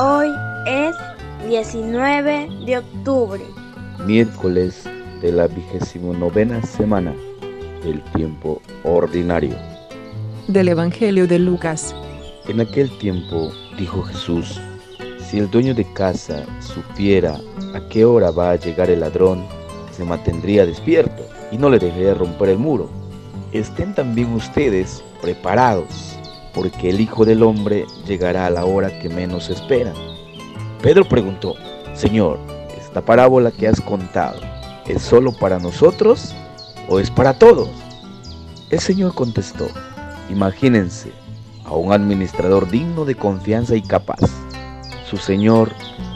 Hoy es 19 de octubre. Miércoles de la vigésimo novena semana del tiempo ordinario. Del Evangelio de Lucas. En aquel tiempo dijo Jesús, si el dueño de casa supiera a qué hora va a llegar el ladrón, se mantendría despierto y no le dejaría romper el muro. Estén también ustedes preparados, porque el Hijo del Hombre llegará a la hora que menos esperan. Pedro preguntó, Señor, ¿esta parábola que has contado es solo para nosotros o es para todos? El Señor contestó, imagínense a un administrador digno de confianza y capaz. Su Señor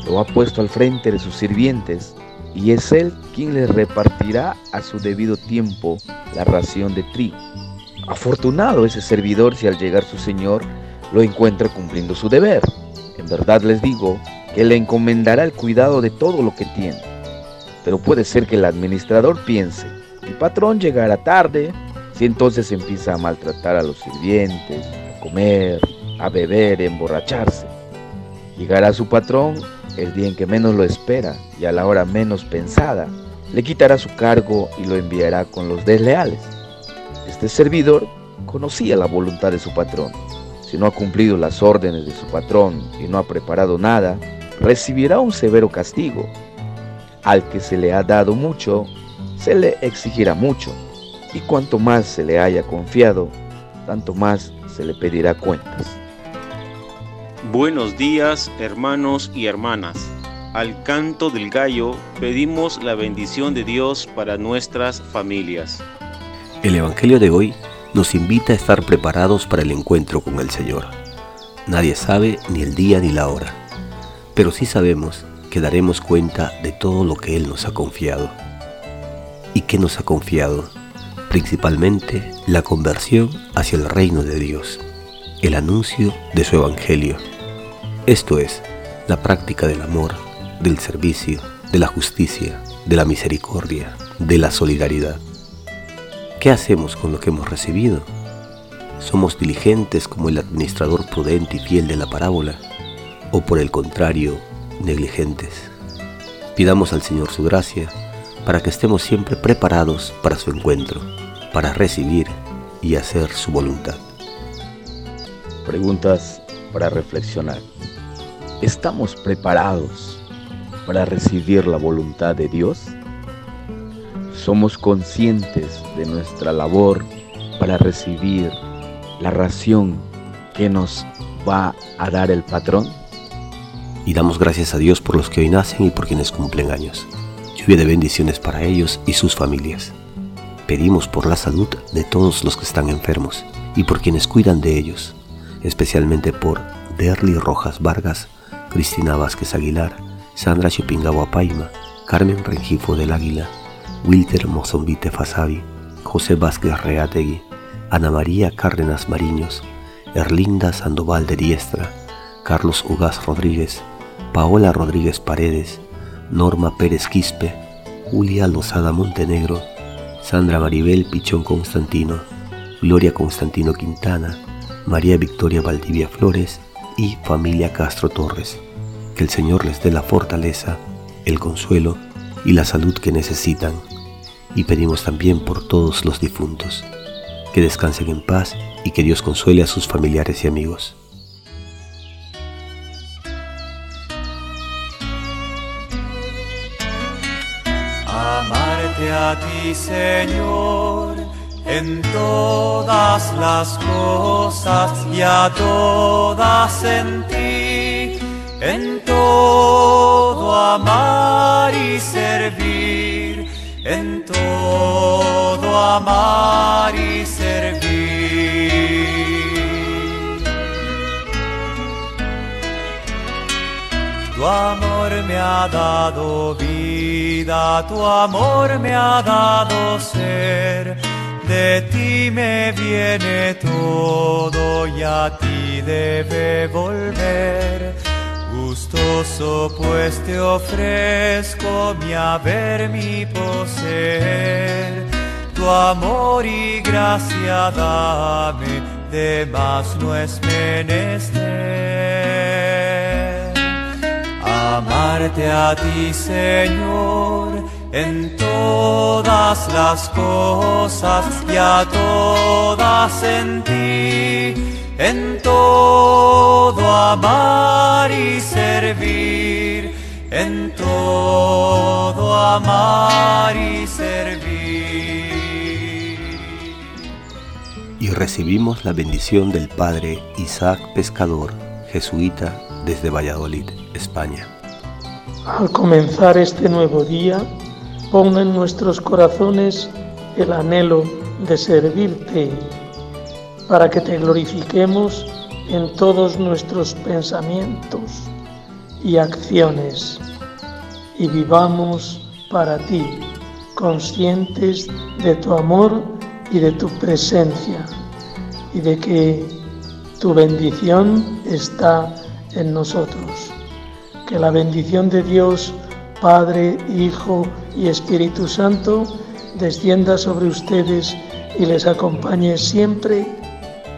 lo ha puesto al frente de sus sirvientes y es Él quien les repartirá a su debido tiempo la ración de trigo. Afortunado ese servidor si al llegar su Señor lo encuentra cumpliendo su deber. En verdad les digo que le encomendará el cuidado de todo lo que tiene. Pero puede ser que el administrador piense, mi patrón llegará tarde, si entonces empieza a maltratar a los sirvientes, a comer, a beber, a emborracharse. Llegará su patrón el día en que menos lo espera y a la hora menos pensada, le quitará su cargo y lo enviará con los desleales. Este servidor conocía la voluntad de su patrón. Si no ha cumplido las órdenes de su patrón y no ha preparado nada, recibirá un severo castigo. Al que se le ha dado mucho, se le exigirá mucho, y cuanto más se le haya confiado, tanto más se le pedirá cuentas. Buenos días, hermanos y hermanas. Al canto del gallo pedimos la bendición de Dios para nuestras familias. El Evangelio de hoy nos invita a estar preparados para el encuentro con el Señor. Nadie sabe ni el día ni la hora, pero sí sabemos que daremos cuenta de todo lo que Él nos ha confiado. ¿Y qué nos ha confiado? Principalmente la conversión hacia el reino de Dios, el anuncio de su Evangelio. Esto es, la práctica del amor, del servicio, de la justicia, de la misericordia, de la solidaridad. ¿Qué hacemos con lo que hemos recibido? ¿Somos diligentes como el administrador prudente y fiel de la parábola? ¿O por el contrario, negligentes? Pidamos al Señor su gracia para que estemos siempre preparados para su encuentro, para recibir y hacer su voluntad. Preguntas para reflexionar. ¿Estamos preparados para recibir la voluntad de Dios? ¿Somos conscientes de nuestra labor para recibir la ración que nos va a dar el patrón? Y damos gracias a Dios por los que hoy nacen y por quienes cumplen años. Lluvia de bendiciones para ellos y sus familias. Pedimos por la salud de todos los que están enfermos y por quienes cuidan de ellos, especialmente por Derly Rojas Vargas, Cristina Vázquez Aguilar, Sandra Chupingagua Paima, Carmen Rengifo del Águila, Wilter Mozombite Fasabi, José Vázquez Reategui, Ana María Cárdenas Mariños, Erlinda Sandoval de Diestra, Carlos Ugaz Rodríguez, Paola Rodríguez Paredes, Norma Pérez Quispe, Julia Lozada Montenegro, Sandra Maribel Pichón Constantino, Gloria Constantino Quintana, María Victoria Valdivia Flores y familia Castro Torres. Que el Señor les dé la fortaleza, el consuelo y la salud que necesitan. Y pedimos también por todos los difuntos. Que descansen en paz y que Dios consuele a sus familiares y amigos. Amarte a ti, Señor en todas las cosas y a todas en ti, en todo amar y en todo amar y servir. Tu amor me ha dado vida, tu amor me ha dado ser de ti me viene todo y a ti debe volver. Gustoso pues te ofrezco mi haber, mi poseer. Tu amor y gracia dame, de más no es menester. amarte a ti, Señor, en todas las cosas y a todas en ti, en todo amar y servir, en todo amar y servir. Y recibimos la bendición del Padre Isaac Pescador, jesuita desde Valladolid, España. Al comenzar este nuevo día, pon en nuestros corazones el anhelo de servirte, para que te glorifiquemos en todos nuestros pensamientos y acciones, y vivamos para ti, conscientes de tu amor y de tu presencia, y de que tu bendición está en nosotros. Que la bendición de Dios, Padre, Hijo y Espíritu Santo, descienda sobre ustedes y les acompañe siempre.